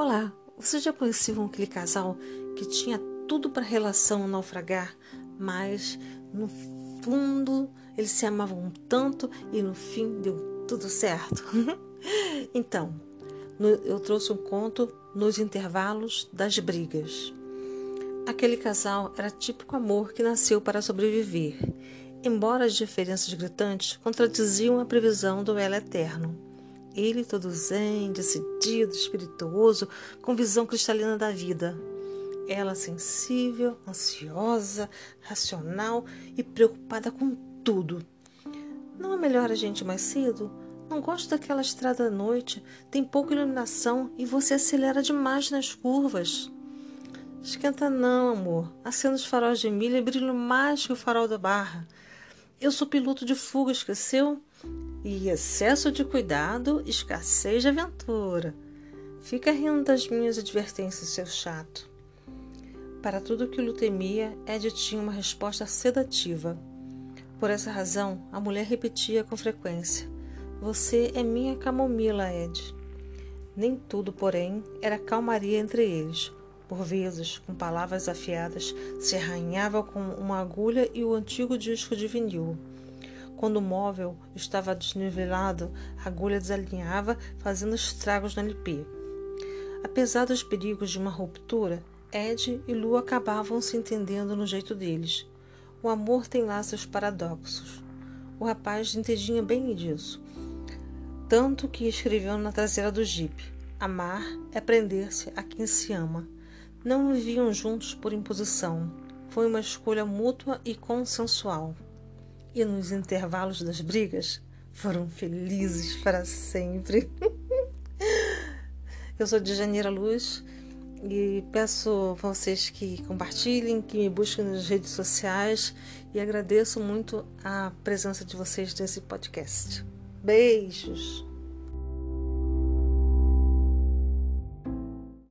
Olá, você já conheceu aquele casal que tinha tudo para relação naufragar, mas no fundo eles se amavam tanto e no fim deu tudo certo? então, eu trouxe um conto nos intervalos das brigas. Aquele casal era típico amor que nasceu para sobreviver, embora as diferenças gritantes contradiziam a previsão do elo eterno. Ele todo zen, decidido, espirituoso, com visão cristalina da vida. Ela sensível, ansiosa, racional e preocupada com tudo. Não é melhor a gente mais cedo? Não gosto daquela estrada à noite, tem pouca iluminação e você acelera demais nas curvas. Esquenta não, amor. Acenda os faróis de milha e brilho mais que o farol da barra. Eu sou piloto de fuga, esqueceu? E excesso de cuidado, escassez de aventura. Fica rindo das minhas advertências, seu chato. Para tudo que Lu temia, Ed tinha uma resposta sedativa. Por essa razão, a mulher repetia com frequência: Você é minha camomila, Ed. Nem tudo, porém, era calmaria entre eles. Por vezes, com palavras afiadas, se arranhava com uma agulha e o antigo disco de vinil. Quando o móvel estava desnivelado, a agulha desalinhava, fazendo estragos no LP. Apesar dos perigos de uma ruptura, Ed e Lu acabavam se entendendo no jeito deles. O amor tem lá seus paradoxos. O rapaz entendia bem disso. Tanto que escreveu na traseira do jipe: Amar é prender-se a quem se ama. Não viviam juntos por imposição. Foi uma escolha mútua e consensual e nos intervalos das brigas foram felizes para sempre. Eu sou de Janeira Luz e peço a vocês que compartilhem, que me busquem nas redes sociais e agradeço muito a presença de vocês nesse podcast. Beijos!